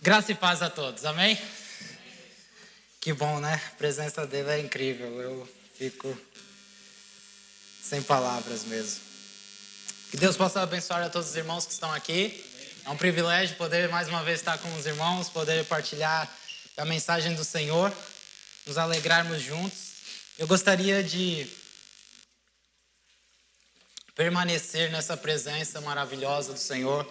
Graça e paz a todos, amém? Que bom, né? A presença dele é incrível. Eu fico sem palavras mesmo. Que Deus possa abençoar a todos os irmãos que estão aqui. É um privilégio poder mais uma vez estar com os irmãos, poder partilhar a mensagem do Senhor, nos alegrarmos juntos. Eu gostaria de permanecer nessa presença maravilhosa do Senhor,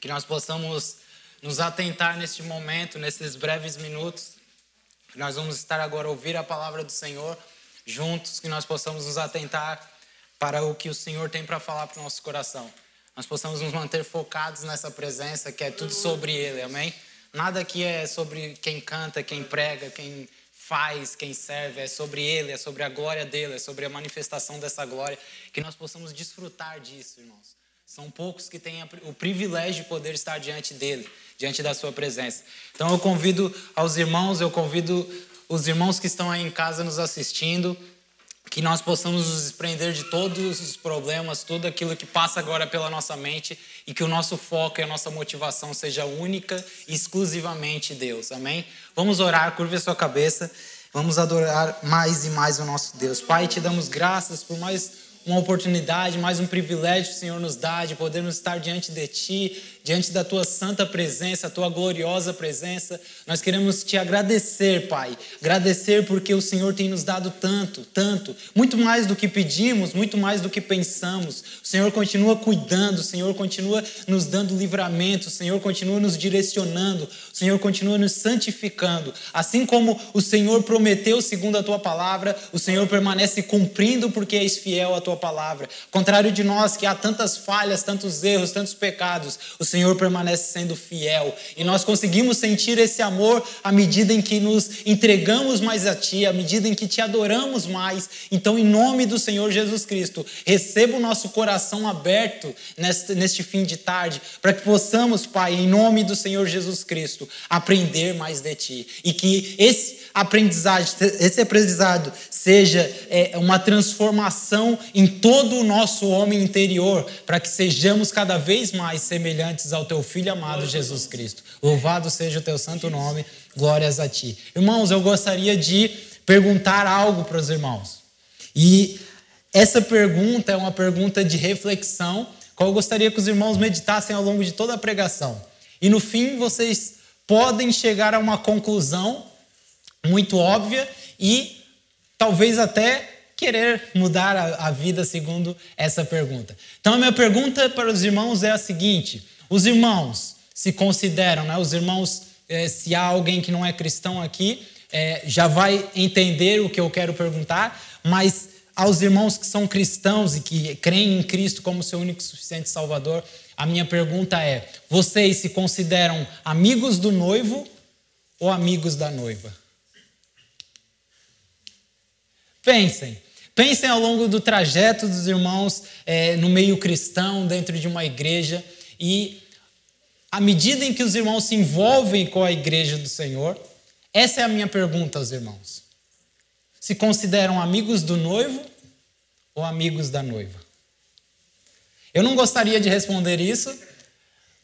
que nós possamos nos atentar neste momento, nesses breves minutos, nós vamos estar agora a ouvir a palavra do Senhor juntos, que nós possamos nos atentar para o que o Senhor tem para falar para o nosso coração. Nós possamos nos manter focados nessa presença, que é tudo sobre Ele, amém? Nada aqui é sobre quem canta, quem prega, quem faz, quem serve, é sobre Ele, é sobre a glória dele, é sobre a manifestação dessa glória, que nós possamos desfrutar disso, irmãos. São poucos que têm o privilégio de poder estar diante dele diante da sua presença. Então eu convido aos irmãos, eu convido os irmãos que estão aí em casa nos assistindo, que nós possamos nos desprender de todos os problemas, tudo aquilo que passa agora pela nossa mente e que o nosso foco e a nossa motivação seja única e exclusivamente Deus. Amém? Vamos orar, curva a sua cabeça. Vamos adorar mais e mais o nosso Deus. Pai, te damos graças por mais uma oportunidade, mais um privilégio que o Senhor nos dá de podermos estar diante de Ti, diante da Tua santa presença, a Tua gloriosa presença. Nós queremos Te agradecer, Pai. Agradecer porque o Senhor tem nos dado tanto, tanto, muito mais do que pedimos, muito mais do que pensamos. O Senhor continua cuidando, o Senhor continua nos dando livramento, o Senhor continua nos direcionando, o Senhor continua nos santificando. Assim como o Senhor prometeu segundo a Tua palavra, o Senhor permanece cumprindo porque és fiel à Tua palavra. Contrário de nós, que há tantas falhas, tantos erros, tantos pecados, o Senhor permanece sendo fiel. E nós conseguimos sentir esse amor à medida em que nos entregamos mais a Ti, à medida em que Te adoramos mais. Então, em nome do Senhor Jesus Cristo, receba o nosso coração aberto neste, neste fim de tarde, para que possamos, Pai, em nome do Senhor Jesus Cristo, aprender mais de Ti. E que esse aprendizado, esse aprendizado seja é, uma transformação em todo o nosso homem interior, para que sejamos cada vez mais semelhantes ao teu Filho amado Jesus Cristo. Louvado seja o teu santo nome, glórias a ti. Irmãos, eu gostaria de perguntar algo para os irmãos. E essa pergunta é uma pergunta de reflexão, qual eu gostaria que os irmãos meditassem ao longo de toda a pregação. E no fim, vocês podem chegar a uma conclusão muito óbvia e talvez até querer mudar a, vida segundo essa pergunta. Então, a minha pergunta para os irmãos é a seguinte: os irmãos se consideram, né, os irmãos, eh, se há alguém que não é cristão aqui, eh, já vai entender o que eu quero perguntar, mas aos irmãos que são cristãos e que creem em Cristo como seu único e suficiente Salvador, a minha pergunta é: vocês se consideram amigos do noivo ou amigos da noiva? Pensem. Pensem ao longo do trajeto dos irmãos é, no meio cristão, dentro de uma igreja, e à medida em que os irmãos se envolvem com a igreja do Senhor, essa é a minha pergunta aos irmãos. Se consideram amigos do noivo ou amigos da noiva? Eu não gostaria de responder isso,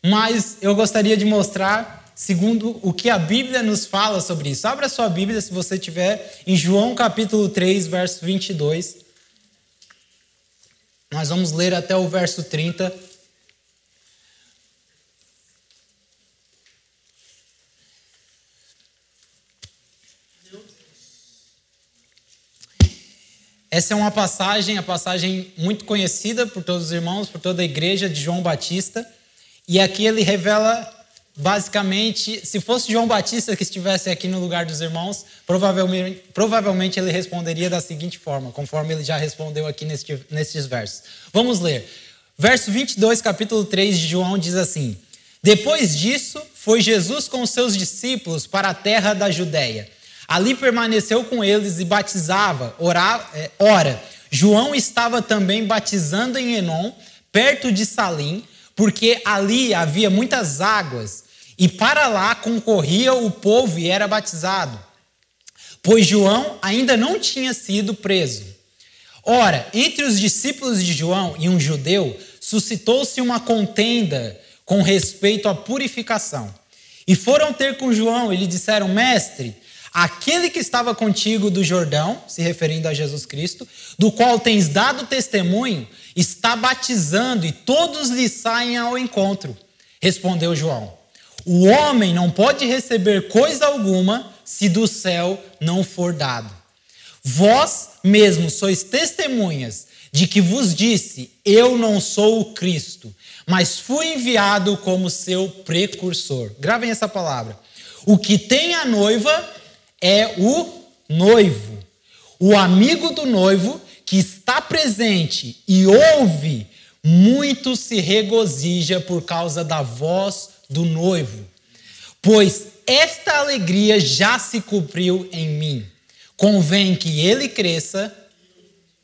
mas eu gostaria de mostrar segundo o que a Bíblia nos fala sobre isso. Abra sua Bíblia, se você tiver, em João capítulo 3, verso 22. Nós vamos ler até o verso 30. Essa é uma passagem, a passagem muito conhecida por todos os irmãos, por toda a igreja de João Batista. E aqui ele revela basicamente, se fosse João Batista que estivesse aqui no lugar dos irmãos, provavelmente, provavelmente ele responderia da seguinte forma, conforme ele já respondeu aqui neste, nestes versos. Vamos ler. Verso 22, capítulo 3 de João diz assim: Depois disso, foi Jesus com seus discípulos para a terra da Judéia. Ali permaneceu com eles e batizava. Ora, é, ora João estava também batizando em Enon, perto de Salim, porque ali havia muitas águas, e para lá concorria o povo e era batizado, pois João ainda não tinha sido preso. Ora, entre os discípulos de João e um judeu, suscitou-se uma contenda com respeito à purificação. E foram ter com João e lhe disseram: Mestre, aquele que estava contigo do Jordão, se referindo a Jesus Cristo, do qual tens dado testemunho, está batizando e todos lhe saem ao encontro. Respondeu João: O homem não pode receber coisa alguma se do céu não for dado. Vós mesmos sois testemunhas de que vos disse: Eu não sou o Cristo, mas fui enviado como seu precursor. Gravem essa palavra. O que tem a noiva é o noivo. O amigo do noivo que está presente e ouve, muito se regozija por causa da voz do noivo. Pois esta alegria já se cumpriu em mim. Convém que ele cresça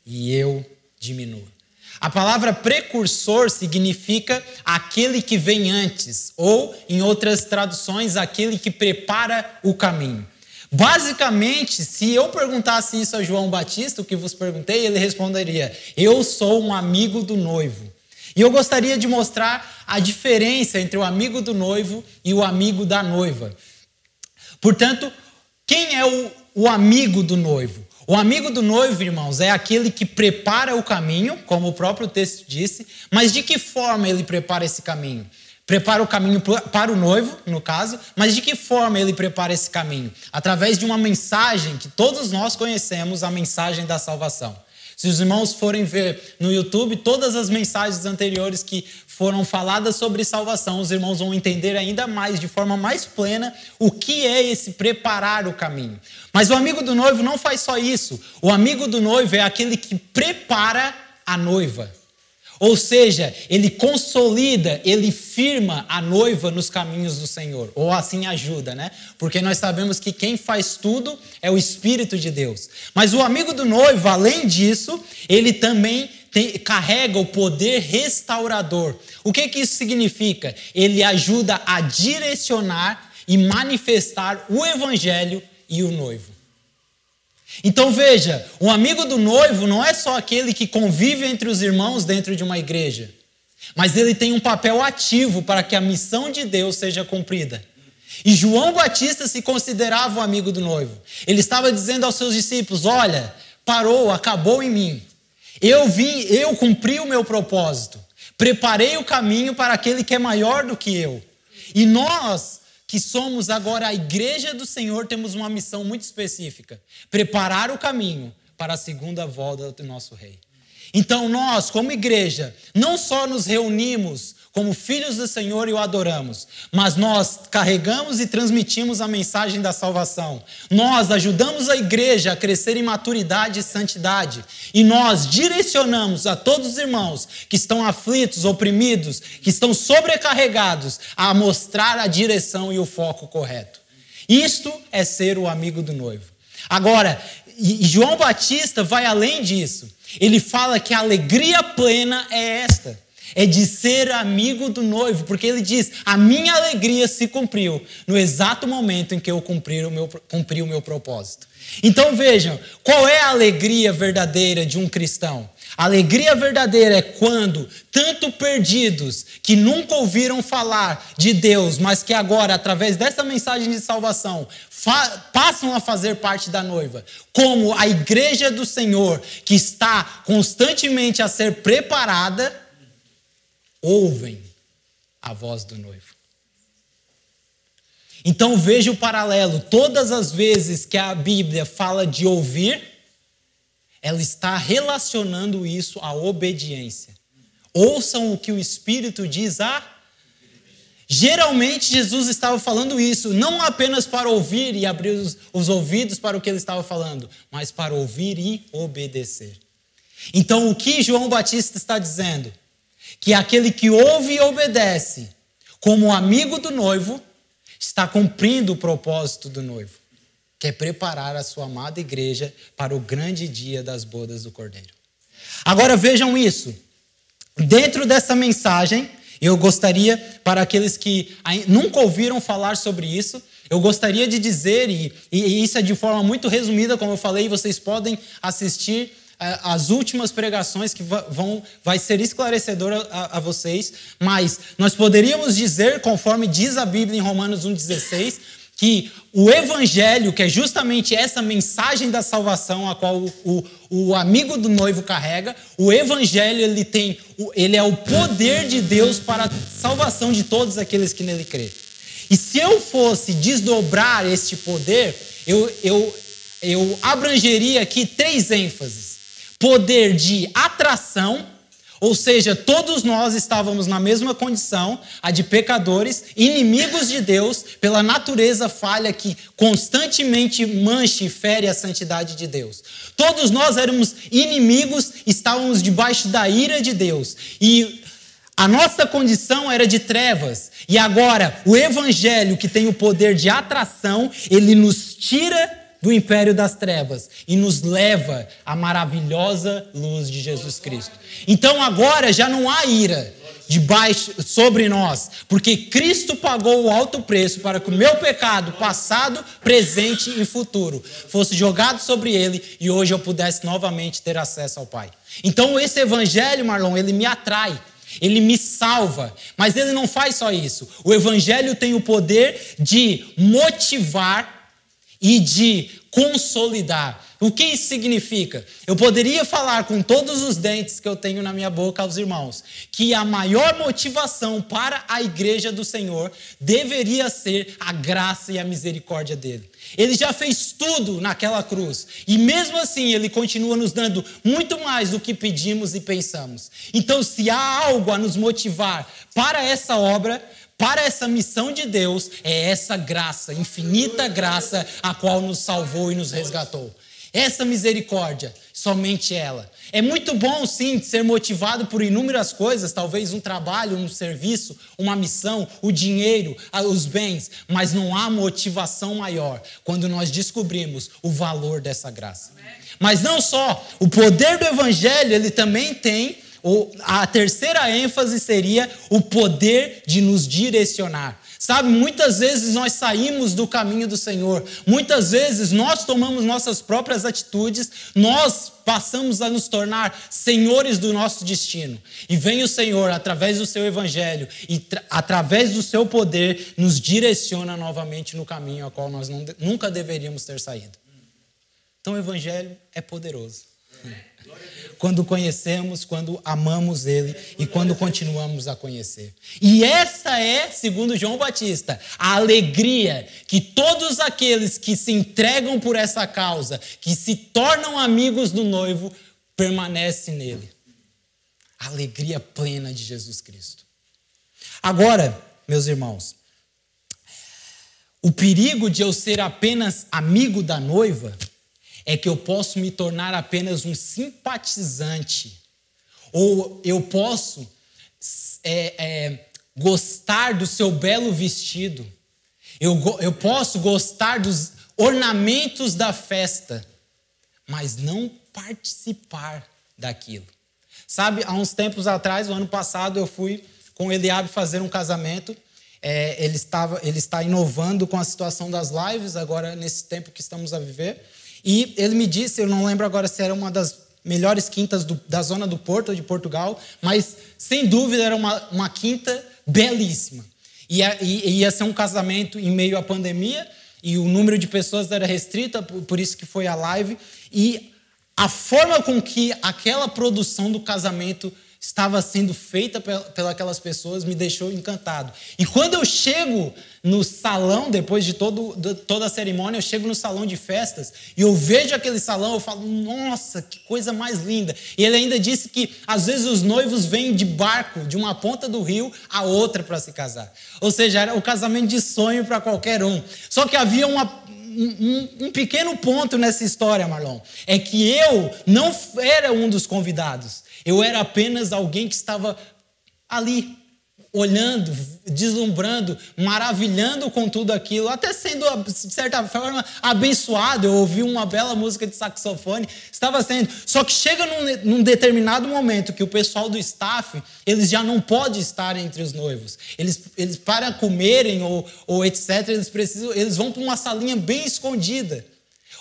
e eu diminua. A palavra precursor significa aquele que vem antes, ou, em outras traduções, aquele que prepara o caminho. Basicamente, se eu perguntasse isso a João Batista, o que vos perguntei, ele responderia: Eu sou um amigo do noivo. E eu gostaria de mostrar a diferença entre o amigo do noivo e o amigo da noiva. Portanto, quem é o, o amigo do noivo? O amigo do noivo, irmãos, é aquele que prepara o caminho, como o próprio texto disse, mas de que forma ele prepara esse caminho? Prepara o caminho para o noivo, no caso, mas de que forma ele prepara esse caminho? Através de uma mensagem que todos nós conhecemos, a mensagem da salvação. Se os irmãos forem ver no YouTube todas as mensagens anteriores que foram faladas sobre salvação, os irmãos vão entender ainda mais, de forma mais plena, o que é esse preparar o caminho. Mas o amigo do noivo não faz só isso. O amigo do noivo é aquele que prepara a noiva. Ou seja, ele consolida, ele firma a noiva nos caminhos do Senhor, ou assim ajuda, né? Porque nós sabemos que quem faz tudo é o Espírito de Deus. Mas o amigo do noivo, além disso, ele também tem, carrega o poder restaurador. O que, que isso significa? Ele ajuda a direcionar e manifestar o evangelho e o noivo. Então veja, um amigo do noivo não é só aquele que convive entre os irmãos dentro de uma igreja, mas ele tem um papel ativo para que a missão de Deus seja cumprida. E João Batista se considerava o amigo do noivo. Ele estava dizendo aos seus discípulos: Olha, parou, acabou em mim. Eu vim, eu cumpri o meu propósito. Preparei o caminho para aquele que é maior do que eu. E nós, que somos agora a igreja do Senhor, temos uma missão muito específica: preparar o caminho para a segunda volta do nosso rei. Então, nós, como igreja, não só nos reunimos como filhos do Senhor e o adoramos, mas nós carregamos e transmitimos a mensagem da salvação. Nós ajudamos a igreja a crescer em maturidade e santidade. E nós direcionamos a todos os irmãos que estão aflitos, oprimidos, que estão sobrecarregados, a mostrar a direção e o foco correto. Isto é ser o amigo do noivo. Agora, João Batista vai além disso. Ele fala que a alegria plena é esta é de ser amigo do noivo, porque ele diz: a minha alegria se cumpriu no exato momento em que eu cumpri o meu, cumpri o meu propósito. Então vejam, qual é a alegria verdadeira de um cristão? A alegria verdadeira é quando, tanto perdidos, que nunca ouviram falar de Deus, mas que agora, através dessa mensagem de salvação, passam a fazer parte da noiva, como a igreja do Senhor, que está constantemente a ser preparada ouvem a voz do noivo. Então veja o paralelo. Todas as vezes que a Bíblia fala de ouvir, ela está relacionando isso à obediência. Ouçam o que o Espírito diz a. Geralmente Jesus estava falando isso, não apenas para ouvir e abrir os, os ouvidos para o que ele estava falando, mas para ouvir e obedecer. Então o que João Batista está dizendo? Que aquele que ouve e obedece, como amigo do noivo, está cumprindo o propósito do noivo, que é preparar a sua amada igreja para o grande dia das bodas do Cordeiro. Agora vejam isso. Dentro dessa mensagem, eu gostaria, para aqueles que nunca ouviram falar sobre isso, eu gostaria de dizer, e, e isso é de forma muito resumida, como eu falei, vocês podem assistir as últimas pregações que vão vai ser esclarecedora a, a, vocês, mas nós poderíamos dizer, conforme diz a Bíblia em Romanos 1,16, que o Evangelho, que é justamente essa mensagem da salvação a qual o, o, o, amigo do noivo carrega, o Evangelho ele tem, ele é o poder de Deus para a salvação de todos aqueles que nele crê. E se eu fosse desdobrar este poder, eu, eu, eu abrangeria aqui três ênfases: poder de atração ou seja, todos nós estávamos na mesma condição, a de pecadores, inimigos de Deus, pela natureza falha que constantemente mancha e fere a santidade de Deus. Todos nós éramos inimigos, estávamos debaixo da ira de Deus. E a nossa condição era de trevas. E agora, o Evangelho, que tem o poder de atração, ele nos tira do império das trevas e nos leva à maravilhosa luz de Jesus Cristo. Então agora já não há ira debaixo sobre nós, porque Cristo pagou o alto preço para que o meu pecado passado, presente e futuro fosse jogado sobre ele e hoje eu pudesse novamente ter acesso ao Pai. Então esse evangelho, Marlon, ele me atrai. Ele me salva, mas ele não faz só isso. O Evangelho tem o poder de motivar e de consolidar. O que isso significa? Eu poderia falar com todos os dentes que eu tenho na minha boca aos irmãos que a maior motivação para a igreja do Senhor deveria ser a graça e a misericórdia dele. Ele já fez tudo naquela cruz e mesmo assim ele continua nos dando muito mais do que pedimos e pensamos. Então, se há algo a nos motivar para essa obra, para essa missão de Deus é essa graça, infinita graça, a qual nos salvou e nos resgatou. Essa misericórdia, somente ela. É muito bom, sim, ser motivado por inúmeras coisas, talvez um trabalho, um serviço, uma missão, o dinheiro, os bens, mas não há motivação maior quando nós descobrimos o valor dessa graça. Mas não só, o poder do Evangelho, ele também tem a terceira ênfase seria o poder de nos direcionar. Sabe, muitas vezes nós saímos do caminho do Senhor, muitas vezes nós tomamos nossas próprias atitudes, nós passamos a nos tornar senhores do nosso destino. E vem o Senhor, através do seu evangelho e através do seu poder, nos direciona novamente no caminho ao qual nós não, nunca deveríamos ter saído. Então o evangelho é poderoso. É quando conhecemos, quando amamos Ele e quando continuamos a conhecer. E essa é, segundo João Batista, a alegria que todos aqueles que se entregam por essa causa, que se tornam amigos do noivo, permanecem nele. A alegria plena de Jesus Cristo. Agora, meus irmãos, o perigo de eu ser apenas amigo da noiva é que eu posso me tornar apenas um simpatizante, ou eu posso é, é, gostar do seu belo vestido, eu, eu posso gostar dos ornamentos da festa, mas não participar daquilo. Sabe, há uns tempos atrás, o ano passado, eu fui com o Eliabe fazer um casamento. É, ele, estava, ele está inovando com a situação das lives, agora nesse tempo que estamos a viver. E ele me disse, eu não lembro agora se era uma das melhores quintas do, da zona do Porto, de Portugal, mas sem dúvida era uma, uma quinta belíssima. E ia, ia ser um casamento em meio à pandemia, e o número de pessoas era restrito, por isso que foi a live. E a forma com que aquela produção do casamento estava sendo feita pelas pessoas me deixou encantado. E quando eu chego no salão, depois de todo, de toda a cerimônia, eu chego no salão de festas e eu vejo aquele salão, eu falo, nossa, que coisa mais linda. E ele ainda disse que às vezes os noivos vêm de barco, de uma ponta do rio à outra para se casar. Ou seja, era o casamento de sonho para qualquer um. Só que havia uma, um, um, pequeno ponto nessa história, Marlon. É que eu não era um dos convidados. Eu era apenas alguém que estava ali, olhando, deslumbrando, maravilhando com tudo aquilo, até sendo, de certa forma, abençoado. Eu ouvi uma bela música de saxofone, estava sendo. Só que chega num, num determinado momento que o pessoal do staff, eles já não podem estar entre os noivos. Eles, eles para comerem ou, ou etc., eles, precisam, eles vão para uma salinha bem escondida.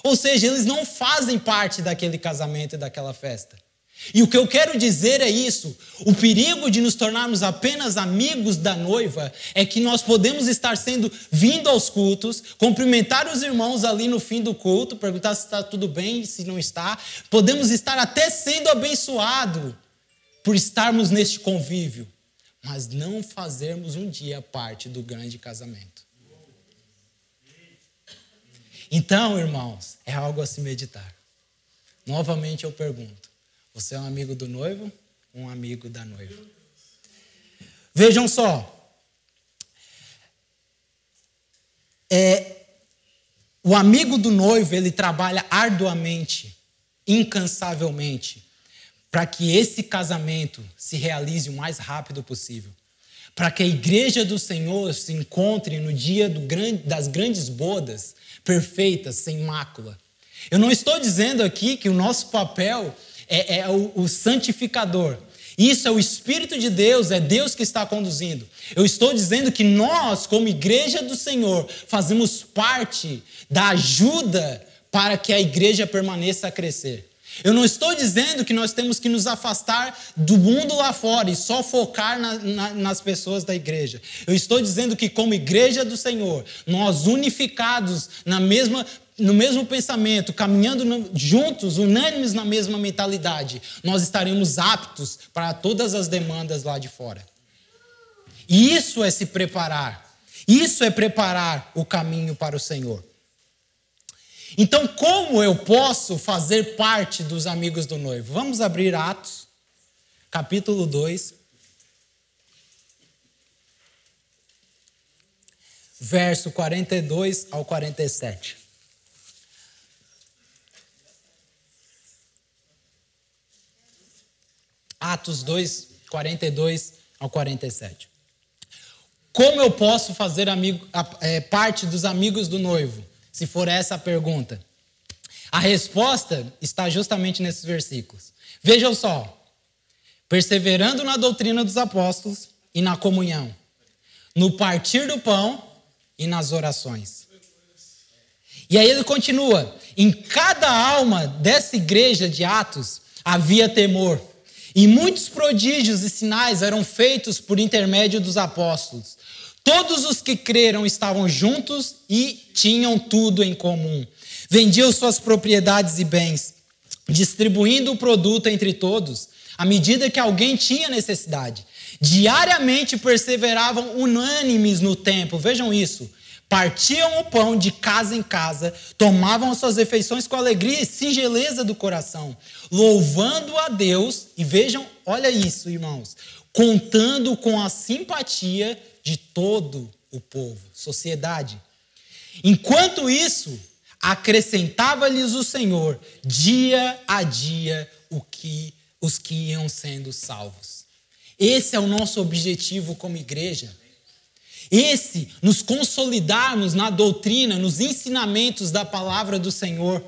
Ou seja, eles não fazem parte daquele casamento e daquela festa. E o que eu quero dizer é isso: o perigo de nos tornarmos apenas amigos da noiva é que nós podemos estar sendo vindo aos cultos, cumprimentar os irmãos ali no fim do culto, perguntar se está tudo bem, se não está. Podemos estar até sendo abençoado por estarmos neste convívio, mas não fazermos um dia parte do grande casamento. Então, irmãos, é algo a se meditar. Novamente eu pergunto você é um amigo do noivo, um amigo da noiva. Vejam só. É, o amigo do noivo, ele trabalha arduamente, incansavelmente, para que esse casamento se realize o mais rápido possível. Para que a igreja do Senhor se encontre no dia grande, das grandes bodas, perfeitas, sem mácula. Eu não estou dizendo aqui que o nosso papel é, é o, o santificador. Isso é o Espírito de Deus, é Deus que está conduzindo. Eu estou dizendo que nós, como igreja do Senhor, fazemos parte da ajuda para que a igreja permaneça a crescer. Eu não estou dizendo que nós temos que nos afastar do mundo lá fora e só focar na, na, nas pessoas da igreja. Eu estou dizendo que, como igreja do Senhor, nós unificados na mesma no mesmo pensamento, caminhando juntos, unânimes na mesma mentalidade, nós estaremos aptos para todas as demandas lá de fora. E isso é se preparar. Isso é preparar o caminho para o Senhor. Então, como eu posso fazer parte dos amigos do noivo? Vamos abrir Atos, capítulo 2, verso 42 ao 47. Atos 2, 42 ao 47. Como eu posso fazer amigo, é, parte dos amigos do noivo, se for essa a pergunta? A resposta está justamente nesses versículos. Vejam só. Perseverando na doutrina dos apóstolos e na comunhão, no partir do pão e nas orações. E aí ele continua: em cada alma dessa igreja de Atos havia temor. E muitos prodígios e sinais eram feitos por intermédio dos apóstolos. Todos os que creram estavam juntos e tinham tudo em comum. Vendiam suas propriedades e bens, distribuindo o produto entre todos, à medida que alguém tinha necessidade. Diariamente perseveravam unânimes no templo. Vejam isso partiam o pão de casa em casa, tomavam as suas refeições com alegria e singeleza do coração, louvando a Deus, e vejam, olha isso, irmãos, contando com a simpatia de todo o povo, sociedade. Enquanto isso, acrescentava-lhes o Senhor dia a dia o que os que iam sendo salvos. Esse é o nosso objetivo como igreja esse, nos consolidarmos na doutrina, nos ensinamentos da palavra do Senhor.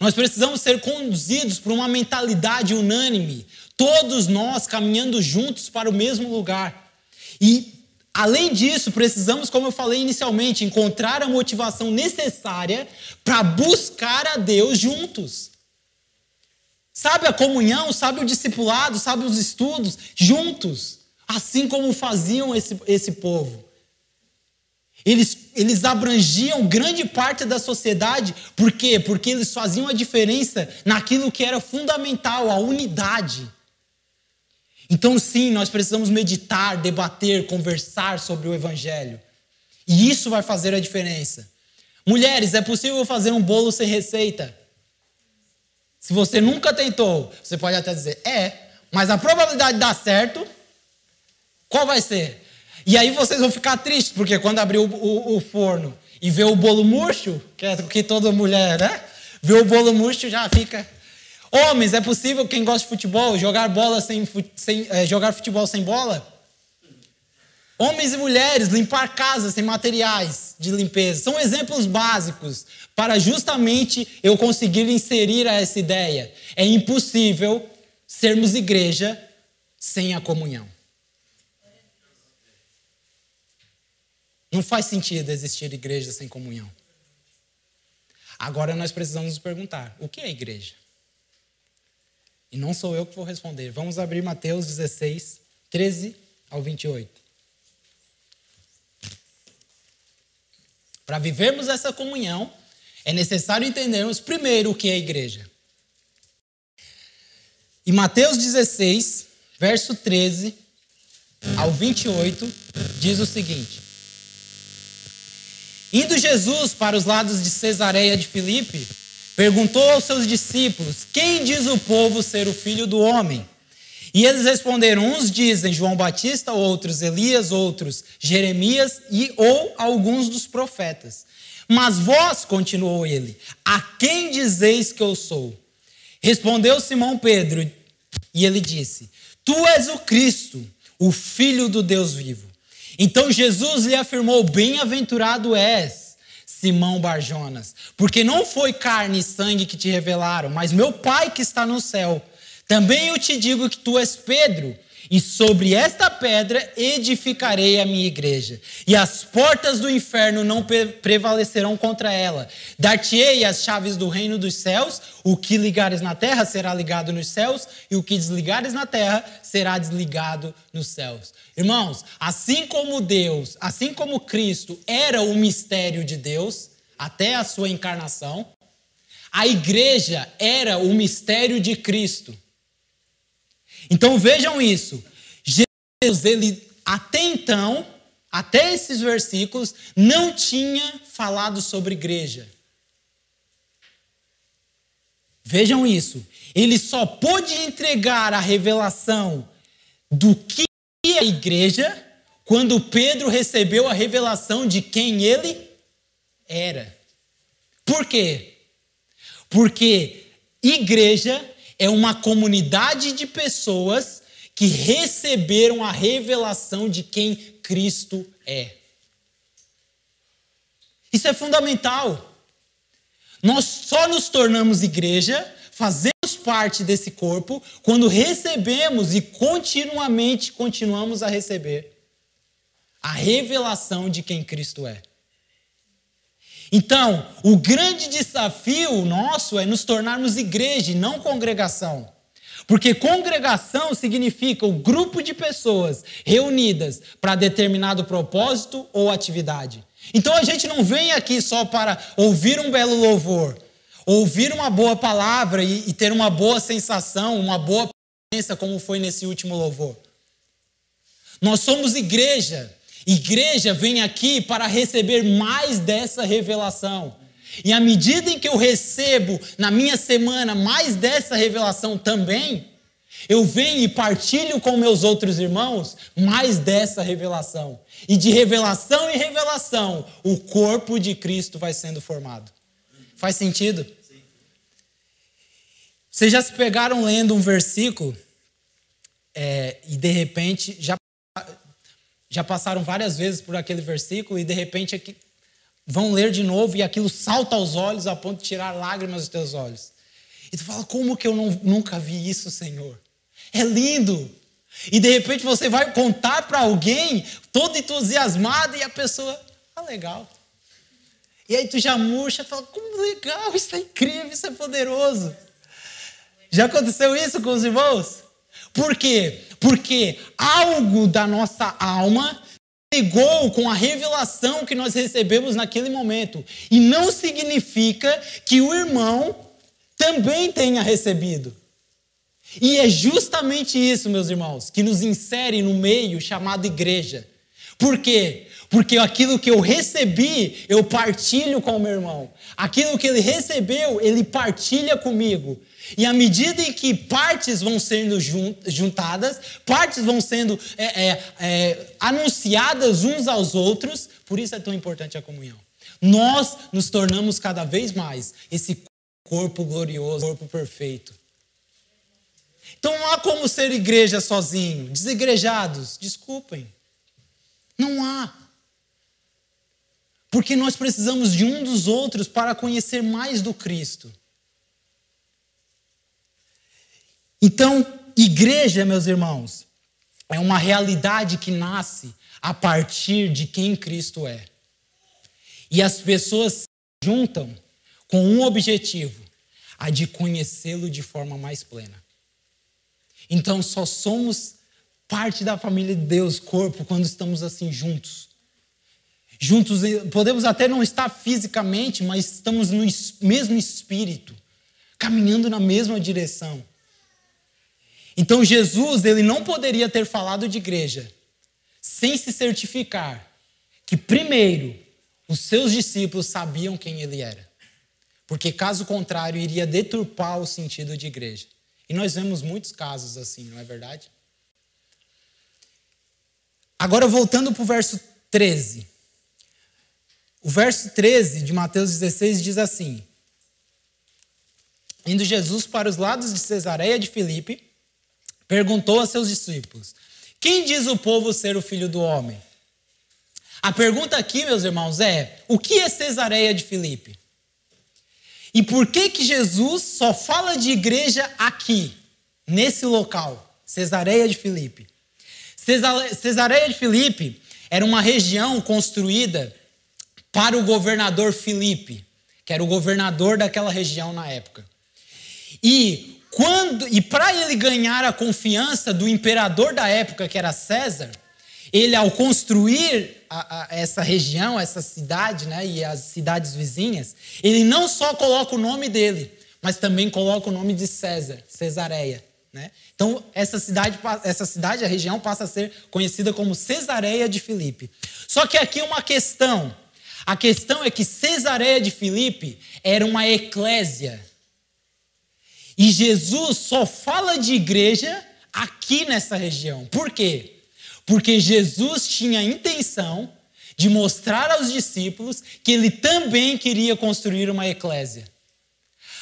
Nós precisamos ser conduzidos por uma mentalidade unânime, todos nós caminhando juntos para o mesmo lugar. E, além disso, precisamos, como eu falei inicialmente, encontrar a motivação necessária para buscar a Deus juntos. Sabe a comunhão, sabe o discipulado, sabe os estudos, juntos, assim como faziam esse, esse povo. Eles, eles abrangiam grande parte da sociedade, por quê? Porque eles faziam a diferença naquilo que era fundamental, a unidade. Então, sim, nós precisamos meditar, debater, conversar sobre o Evangelho. E isso vai fazer a diferença. Mulheres, é possível fazer um bolo sem receita? Se você nunca tentou, você pode até dizer, é, mas a probabilidade de dar certo, qual vai ser? E aí vocês vão ficar tristes, porque quando abrir o, o, o forno e ver o bolo murcho, que é o que toda mulher, né? Ver o bolo murcho já fica. Homens, é possível quem gosta de futebol jogar bola sem, sem é, jogar futebol sem bola? Homens e mulheres, limpar casas sem materiais de limpeza. São exemplos básicos para justamente eu conseguir inserir essa ideia. É impossível sermos igreja sem a comunhão. Não faz sentido existir igreja sem comunhão. Agora nós precisamos nos perguntar: o que é igreja? E não sou eu que vou responder. Vamos abrir Mateus 16, 13 ao 28. Para vivermos essa comunhão, é necessário entendermos primeiro o que é a igreja. Em Mateus 16, verso 13 ao 28, diz o seguinte: Indo Jesus para os lados de Cesareia de Filipe, perguntou aos seus discípulos: Quem diz o povo ser o filho do homem? E eles responderam: uns dizem João Batista, outros Elias, outros Jeremias e ou alguns dos profetas. Mas vós, continuou ele, a quem dizeis que eu sou? Respondeu Simão Pedro, e ele disse: Tu és o Cristo, o Filho do Deus vivo. Então Jesus lhe afirmou: Bem-aventurado és, Simão Barjonas, porque não foi carne e sangue que te revelaram, mas meu Pai que está no céu. Também eu te digo que tu és Pedro, e sobre esta pedra edificarei a minha igreja, e as portas do inferno não prevalecerão contra ela. Dar-te-ei as chaves do reino dos céus, o que ligares na terra será ligado nos céus, e o que desligares na terra será desligado nos céus. Irmãos, assim como Deus, assim como Cristo era o mistério de Deus, até a sua encarnação, a igreja era o mistério de Cristo. Então vejam isso. Jesus, ele até então, até esses versículos, não tinha falado sobre igreja. Vejam isso. Ele só pôde entregar a revelação do que é a igreja quando Pedro recebeu a revelação de quem ele era. Por quê? Porque igreja é uma comunidade de pessoas que receberam a revelação de quem Cristo é. Isso é fundamental. Nós só nos tornamos igreja, fazemos parte desse corpo, quando recebemos e continuamente continuamos a receber a revelação de quem Cristo é. Então, o grande desafio nosso é nos tornarmos igreja e não congregação. Porque congregação significa o grupo de pessoas reunidas para determinado propósito ou atividade. Então a gente não vem aqui só para ouvir um belo louvor, ouvir uma boa palavra e, e ter uma boa sensação, uma boa presença, como foi nesse último louvor. Nós somos igreja Igreja vem aqui para receber mais dessa revelação. E à medida em que eu recebo na minha semana mais dessa revelação também, eu venho e partilho com meus outros irmãos mais dessa revelação. E de revelação em revelação, o corpo de Cristo vai sendo formado. Faz sentido? Vocês já se pegaram lendo um versículo é, e de repente já já passaram várias vezes por aquele versículo e de repente aqui, vão ler de novo e aquilo salta aos olhos a ponto de tirar lágrimas dos teus olhos. E tu fala, como que eu não, nunca vi isso, Senhor? É lindo. E de repente você vai contar para alguém, todo entusiasmado, e a pessoa, ah, legal. E aí tu já murcha e fala, como legal, isso é incrível, isso é poderoso. Já aconteceu isso com os irmãos? Por quê? Porque algo da nossa alma pegou com a revelação que nós recebemos naquele momento. E não significa que o irmão também tenha recebido. E é justamente isso, meus irmãos, que nos insere no meio chamado igreja. Por quê? Porque aquilo que eu recebi, eu partilho com o meu irmão. Aquilo que ele recebeu, ele partilha comigo. E à medida em que partes vão sendo juntadas, partes vão sendo é, é, é, anunciadas uns aos outros, por isso é tão importante a comunhão. Nós nos tornamos cada vez mais esse corpo glorioso, corpo perfeito. Então não há como ser igreja sozinho, desigrejados, desculpem. Não há. Porque nós precisamos de um dos outros para conhecer mais do Cristo. Então, igreja, meus irmãos, é uma realidade que nasce a partir de quem Cristo é. E as pessoas se juntam com um objetivo: a de conhecê-lo de forma mais plena. Então só somos parte da família de Deus, corpo, quando estamos assim juntos. Juntos, podemos até não estar fisicamente, mas estamos no mesmo espírito, caminhando na mesma direção. Então Jesus, ele não poderia ter falado de igreja sem se certificar que primeiro os seus discípulos sabiam quem ele era. Porque caso contrário iria deturpar o sentido de igreja. E nós vemos muitos casos assim, não é verdade? Agora voltando para o verso 13. O verso 13 de Mateus 16 diz assim: Indo Jesus para os lados de Cesareia de Filipe, perguntou a seus discípulos: Quem diz o povo ser o filho do homem? A pergunta aqui, meus irmãos, é: o que é Cesareia de Filipe? E por que que Jesus só fala de igreja aqui, nesse local, Cesareia de Filipe? Cesareia de Filipe era uma região construída para o governador Filipe, que era o governador daquela região na época. E quando e para ele ganhar a confiança do imperador da época, que era César, ele ao construir a, a, essa região, essa cidade, né, e as cidades vizinhas, ele não só coloca o nome dele, mas também coloca o nome de César, Cesareia. Né? Então, essa cidade, essa cidade, a região, passa a ser conhecida como Cesareia de Filipe. Só que aqui uma questão. A questão é que Cesareia de Filipe era uma eclésia. E Jesus só fala de igreja aqui nessa região. Por quê? Porque Jesus tinha a intenção de mostrar aos discípulos que ele também queria construir uma eclésia.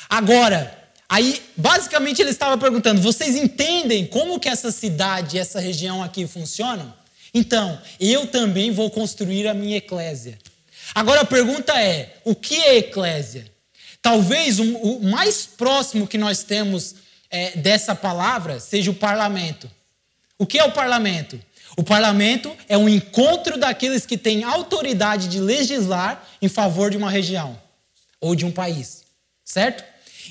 Agora, aí basicamente ele estava perguntando: "Vocês entendem como que essa cidade, essa região aqui funcionam? Então, eu também vou construir a minha eclésia." Agora a pergunta é: o que é eclésia? Talvez o, o mais próximo que nós temos é, dessa palavra seja o parlamento. O que é o parlamento? O parlamento é um encontro daqueles que têm autoridade de legislar em favor de uma região ou de um país, certo?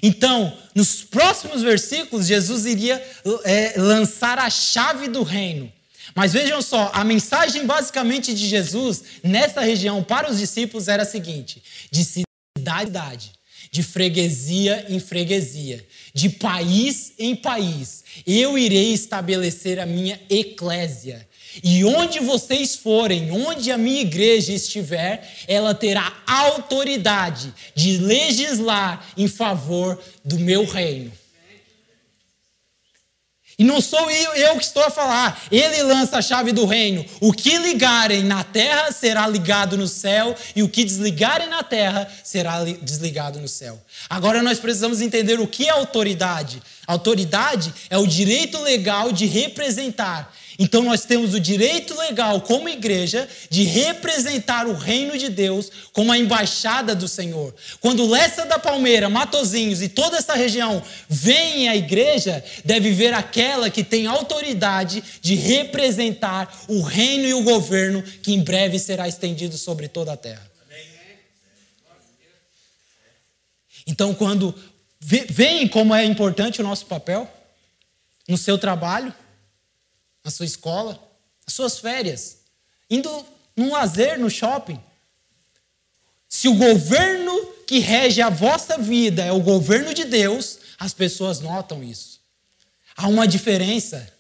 Então, nos próximos versículos, Jesus iria é, lançar a chave do reino. Mas vejam só, a mensagem basicamente de Jesus nessa região para os discípulos era a seguinte: de cidade, de freguesia em freguesia, de país em país, eu irei estabelecer a minha eclésia. E onde vocês forem, onde a minha igreja estiver, ela terá autoridade de legislar em favor do meu reino. E não sou eu, que estou a falar. Ele lança a chave do reino. O que ligarem na terra será ligado no céu, e o que desligarem na terra será desligado no céu. Agora nós precisamos entender o que é autoridade. Autoridade é o direito legal de representar. Então nós temos o direito legal, como igreja, de representar o reino de Deus como a embaixada do Senhor. Quando Lessa da Palmeira, Matozinhos e toda essa região vem à igreja, deve ver aquela que tem autoridade de representar o reino e o governo que em breve será estendido sobre toda a terra. Então, quando veem como é importante o nosso papel no seu trabalho, na sua escola, nas suas férias, indo num lazer no shopping. Se o governo que rege a vossa vida é o governo de Deus, as pessoas notam isso. Há uma diferença.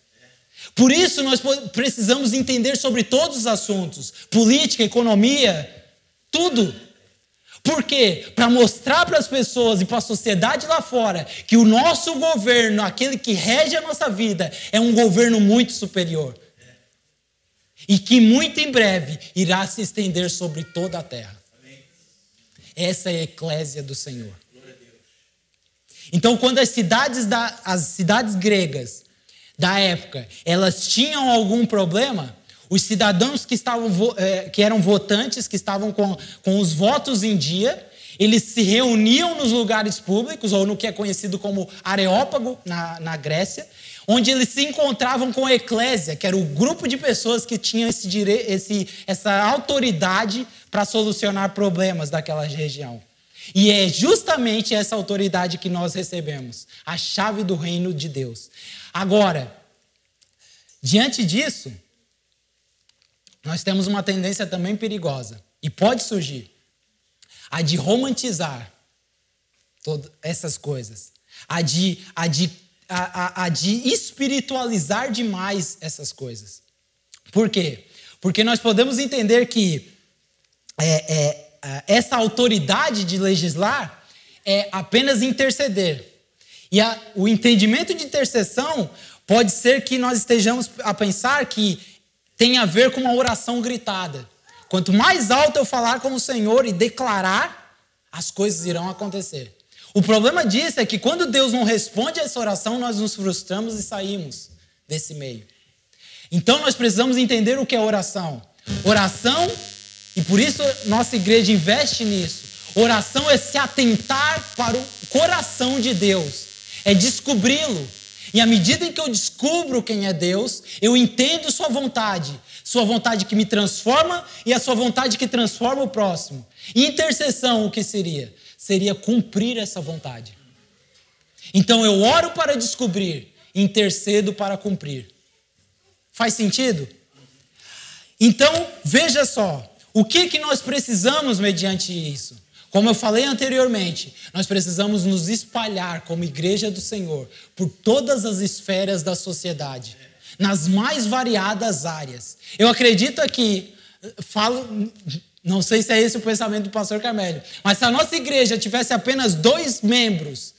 Por isso nós precisamos entender sobre todos os assuntos, política, economia, tudo. Por quê? Para mostrar para as pessoas e para a sociedade lá fora que o nosso governo, aquele que rege a nossa vida, é um governo muito superior. E que muito em breve irá se estender sobre toda a terra. Essa é a eclésia do Senhor. Então, quando as cidades, da, as cidades gregas da época, elas tinham algum problema, os cidadãos que, estavam, é, que eram votantes, que estavam com, com os votos em dia, eles se reuniam nos lugares públicos, ou no que é conhecido como Areópago, na, na Grécia, onde eles se encontravam com a eclésia, que era o grupo de pessoas que tinham esse dire... esse, essa autoridade para solucionar problemas daquela região. E é justamente essa autoridade que nós recebemos a chave do reino de Deus. Agora, diante disso, nós temos uma tendência também perigosa, e pode surgir, a de romantizar todas essas coisas, a de, a de, a, a, a de espiritualizar demais essas coisas. Por quê? Porque nós podemos entender que é, é, essa autoridade de legislar é apenas interceder. E a, o entendimento de intercessão pode ser que nós estejamos a pensar que tem a ver com uma oração gritada. Quanto mais alto eu falar com o Senhor e declarar, as coisas irão acontecer. O problema disso é que quando Deus não responde a essa oração, nós nos frustramos e saímos desse meio. Então nós precisamos entender o que é oração. Oração, e por isso nossa igreja investe nisso. Oração é se atentar para o coração de Deus, é descobri-lo. E à medida em que eu descubro quem é Deus, eu entendo Sua vontade, Sua vontade que me transforma e a Sua vontade que transforma o próximo. Intercessão, o que seria? Seria cumprir essa vontade. Então eu oro para descobrir, intercedo para cumprir. Faz sentido? Então, veja só, o que, que nós precisamos mediante isso? Como eu falei anteriormente, nós precisamos nos espalhar como igreja do Senhor por todas as esferas da sociedade, nas mais variadas áreas. Eu acredito aqui, falo, não sei se é esse o pensamento do pastor Carmélio, mas se a nossa igreja tivesse apenas dois membros,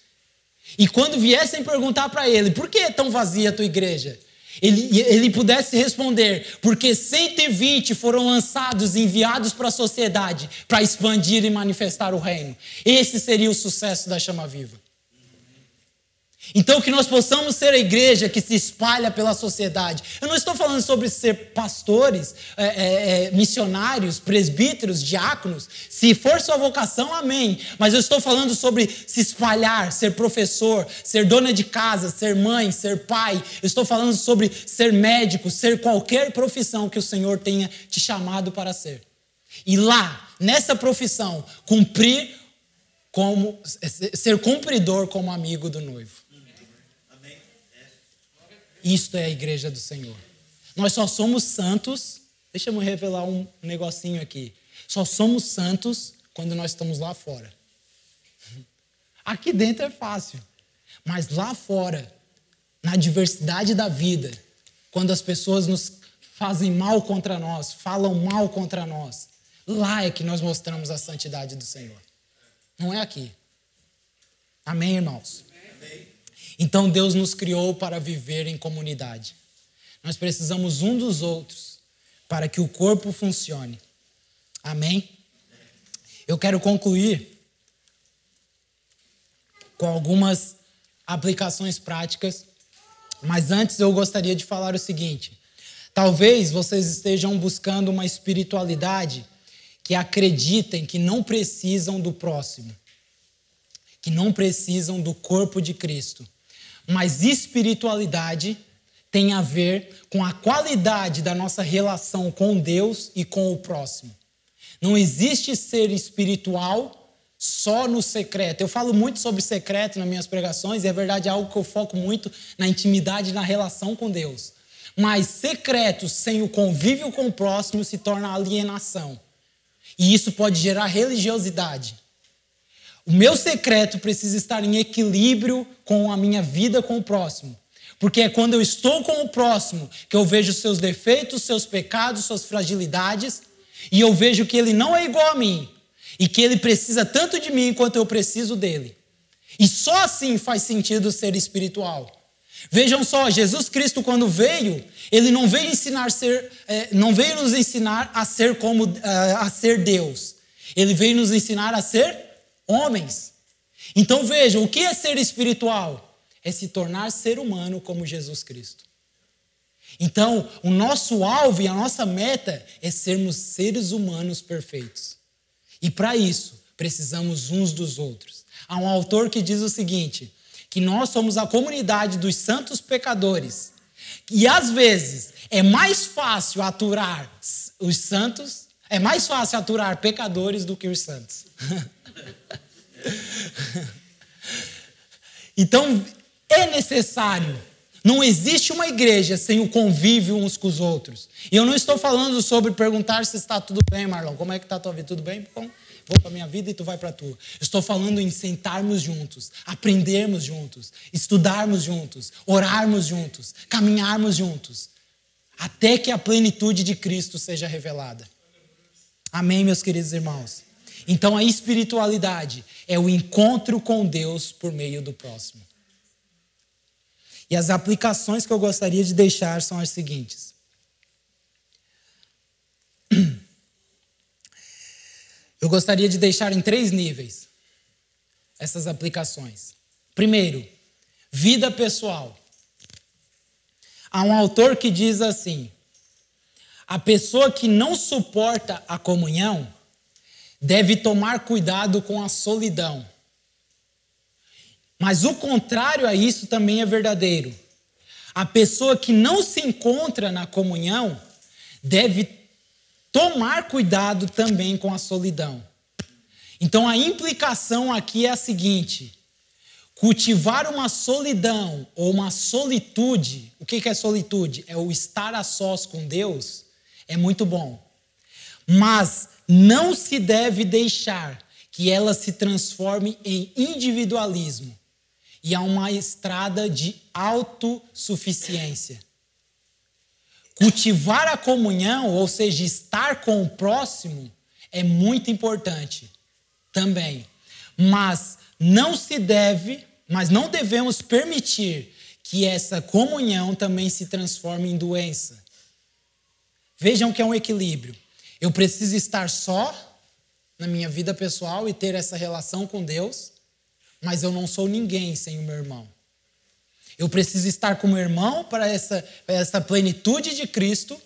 e quando viessem perguntar para ele, por que é tão vazia a tua igreja? Ele, ele pudesse responder, porque 120 foram lançados, enviados para a sociedade para expandir e manifestar o reino. Esse seria o sucesso da chama viva. Então, que nós possamos ser a igreja que se espalha pela sociedade. Eu não estou falando sobre ser pastores, é, é, é, missionários, presbíteros, diáconos. Se for sua vocação, amém. Mas eu estou falando sobre se espalhar, ser professor, ser dona de casa, ser mãe, ser pai. Eu estou falando sobre ser médico, ser qualquer profissão que o Senhor tenha te chamado para ser. E lá, nessa profissão, cumprir como ser cumpridor como amigo do noivo. Isto é a igreja do Senhor. Nós só somos santos. Deixa eu revelar um negocinho aqui. Só somos santos quando nós estamos lá fora. Aqui dentro é fácil. Mas lá fora, na diversidade da vida, quando as pessoas nos fazem mal contra nós, falam mal contra nós, lá é que nós mostramos a santidade do Senhor. Não é aqui. Amém, irmãos? Então Deus nos criou para viver em comunidade. Nós precisamos um dos outros para que o corpo funcione. Amém? Eu quero concluir com algumas aplicações práticas, mas antes eu gostaria de falar o seguinte: talvez vocês estejam buscando uma espiritualidade que acreditem que não precisam do próximo, que não precisam do corpo de Cristo. Mas espiritualidade tem a ver com a qualidade da nossa relação com Deus e com o próximo. Não existe ser espiritual só no secreto. Eu falo muito sobre secreto nas minhas pregações e é verdade é algo que eu foco muito na intimidade, na relação com Deus. Mas secreto sem o convívio com o próximo se torna alienação. E isso pode gerar religiosidade. O meu secreto precisa estar em equilíbrio com a minha vida com o próximo. Porque é quando eu estou com o próximo que eu vejo seus defeitos, seus pecados, suas fragilidades, e eu vejo que ele não é igual a mim, e que ele precisa tanto de mim quanto eu preciso dele. E só assim faz sentido ser espiritual. Vejam só, Jesus Cristo, quando veio, ele não veio ensinar ser, é, não veio nos ensinar a ser como é, a ser Deus. Ele veio nos ensinar a ser homens. Então vejam, o que é ser espiritual? É se tornar ser humano como Jesus Cristo. Então, o nosso alvo e a nossa meta é sermos seres humanos perfeitos. E para isso, precisamos uns dos outros. Há um autor que diz o seguinte: que nós somos a comunidade dos santos pecadores. E às vezes é mais fácil aturar os santos, é mais fácil aturar pecadores do que os santos. Então, é necessário. Não existe uma igreja sem o convívio uns com os outros. E eu não estou falando sobre perguntar se está tudo bem, Marlon. Como é que está a tua vida? Tudo bem? Bom, vou para a minha vida e tu vai para a tua. Estou falando em sentarmos juntos, aprendermos juntos, estudarmos juntos, orarmos juntos, caminharmos juntos, até que a plenitude de Cristo seja revelada. Amém, meus queridos irmãos? Então a espiritualidade é o encontro com Deus por meio do próximo. E as aplicações que eu gostaria de deixar são as seguintes. Eu gostaria de deixar em três níveis essas aplicações. Primeiro, vida pessoal. Há um autor que diz assim: a pessoa que não suporta a comunhão deve tomar cuidado com a solidão. Mas o contrário a isso também é verdadeiro. A pessoa que não se encontra na comunhão deve tomar cuidado também com a solidão. Então a implicação aqui é a seguinte: cultivar uma solidão ou uma solitude, o que é solitude? É o estar a sós com Deus, é muito bom. Mas não se deve deixar que ela se transforme em individualismo e a uma estrada de autossuficiência. Cultivar a comunhão, ou seja, estar com o próximo, é muito importante também. Mas não se deve, mas não devemos permitir que essa comunhão também se transforme em doença. Vejam que é um equilíbrio. Eu preciso estar só na minha vida pessoal e ter essa relação com Deus, mas eu não sou ninguém sem o meu irmão. Eu preciso estar com o meu irmão para essa, essa plenitude de Cristo,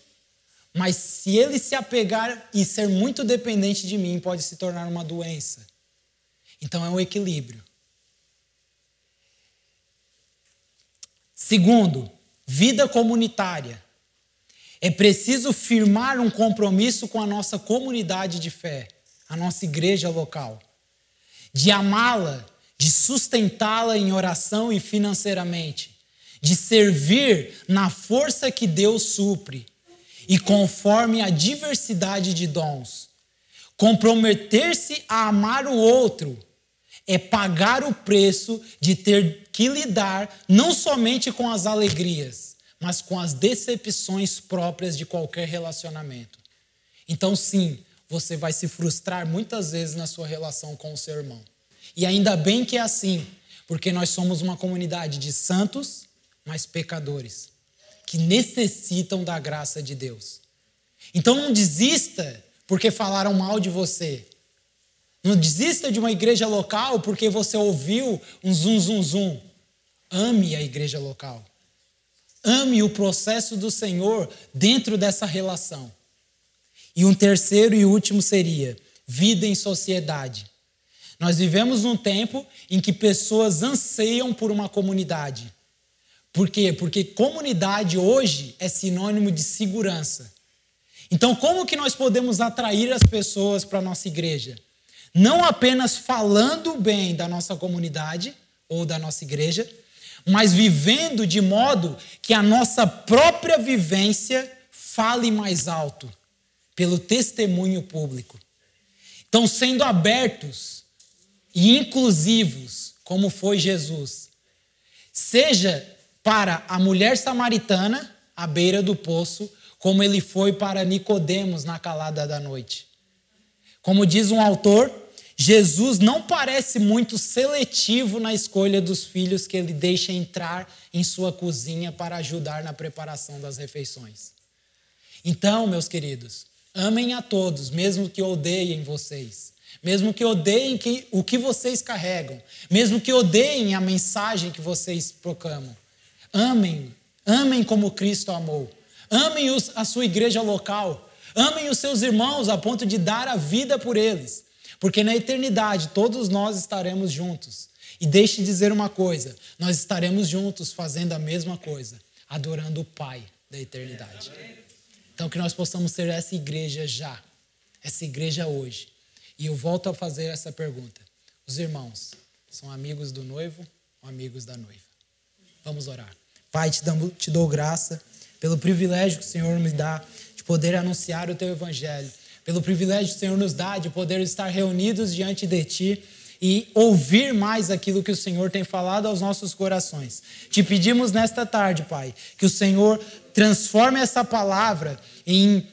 mas se ele se apegar e ser muito dependente de mim, pode se tornar uma doença. Então é um equilíbrio. Segundo, vida comunitária. É preciso firmar um compromisso com a nossa comunidade de fé, a nossa igreja local, de amá-la, de sustentá-la em oração e financeiramente, de servir na força que Deus supre e conforme a diversidade de dons. Comprometer-se a amar o outro é pagar o preço de ter que lidar não somente com as alegrias, mas com as decepções próprias de qualquer relacionamento. Então, sim, você vai se frustrar muitas vezes na sua relação com o seu irmão. E ainda bem que é assim, porque nós somos uma comunidade de santos, mas pecadores, que necessitam da graça de Deus. Então não desista porque falaram mal de você. Não desista de uma igreja local porque você ouviu um zum zum zum. Ame a igreja local. Ame o processo do Senhor dentro dessa relação. E um terceiro e último seria vida em sociedade. Nós vivemos num tempo em que pessoas anseiam por uma comunidade. Por quê? Porque comunidade hoje é sinônimo de segurança. Então, como que nós podemos atrair as pessoas para a nossa igreja? Não apenas falando bem da nossa comunidade ou da nossa igreja, mas vivendo de modo que a nossa própria vivência fale mais alto, pelo testemunho público. Então, sendo abertos e inclusivos, como foi Jesus, seja para a mulher samaritana à beira do poço, como ele foi para Nicodemos na calada da noite. Como diz um autor, Jesus não parece muito seletivo na escolha dos filhos que ele deixa entrar em sua cozinha para ajudar na preparação das refeições. Então, meus queridos, amem a todos, mesmo que odeiem vocês, mesmo que odeiem que, o que vocês carregam, mesmo que odeiem a mensagem que vocês proclamam. Amem, amem como Cristo amou. Amem os, a sua igreja local. Amem os seus irmãos a ponto de dar a vida por eles. Porque na eternidade todos nós estaremos juntos. E deixe dizer uma coisa: nós estaremos juntos fazendo a mesma coisa, adorando o Pai da eternidade. Então que nós possamos ser essa igreja já, essa igreja hoje. E eu volto a fazer essa pergunta: os irmãos são amigos do noivo ou amigos da noiva? Vamos orar. Pai, te, dou, te dou graça pelo privilégio que o Senhor me dá de poder anunciar o teu evangelho, pelo privilégio que o Senhor nos dá de poder estar reunidos diante de ti e ouvir mais aquilo que o Senhor tem falado aos nossos corações. Te pedimos nesta tarde, Pai, que o Senhor transforme essa palavra em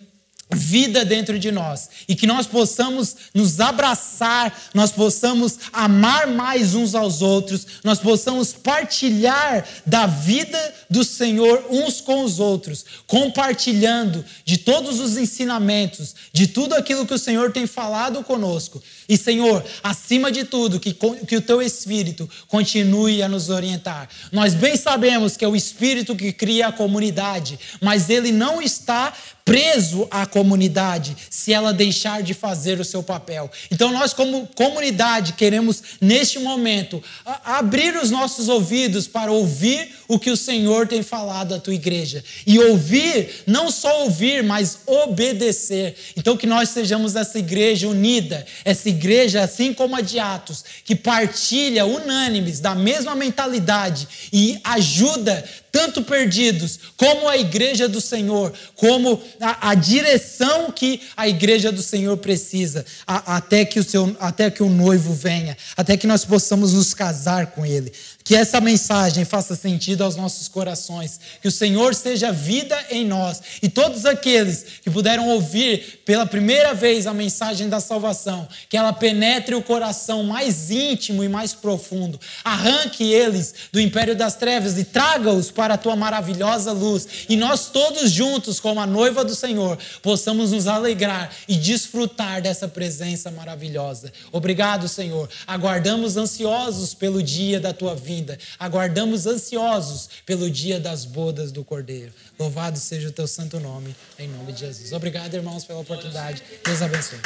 vida dentro de nós e que nós possamos nos abraçar, nós possamos amar mais uns aos outros, nós possamos partilhar da vida do Senhor uns com os outros, compartilhando de todos os ensinamentos, de tudo aquilo que o Senhor tem falado conosco. E Senhor, acima de tudo, que, que o teu Espírito continue a nos orientar. Nós bem sabemos que é o Espírito que cria a comunidade, mas ele não está preso à comunidade se ela deixar de fazer o seu papel. Então, nós, como comunidade, queremos, neste momento, abrir os nossos ouvidos para ouvir o que o Senhor tem falado à tua igreja. E ouvir, não só ouvir, mas obedecer. Então, que nós sejamos essa igreja unida, essa igreja, assim como a de Atos, que partilha unânimes da mesma mentalidade e ajuda tanto perdidos, como a igreja do Senhor, como a, a direção que a igreja do Senhor precisa, a, até, que o seu, até que o noivo venha, até que nós possamos nos casar com ele. Que essa mensagem faça sentido aos nossos corações. Que o Senhor seja vida em nós. E todos aqueles que puderam ouvir pela primeira vez a mensagem da salvação, que ela penetre o coração mais íntimo e mais profundo. Arranque eles do império das trevas e traga-os para a tua maravilhosa luz. E nós todos juntos, como a noiva do Senhor, possamos nos alegrar e desfrutar dessa presença maravilhosa. Obrigado, Senhor. Aguardamos ansiosos pelo dia da tua vida Aguardamos ansiosos pelo dia das bodas do Cordeiro. Louvado seja o teu santo nome, em nome de Jesus. Obrigado, irmãos, pela oportunidade. Deus abençoe.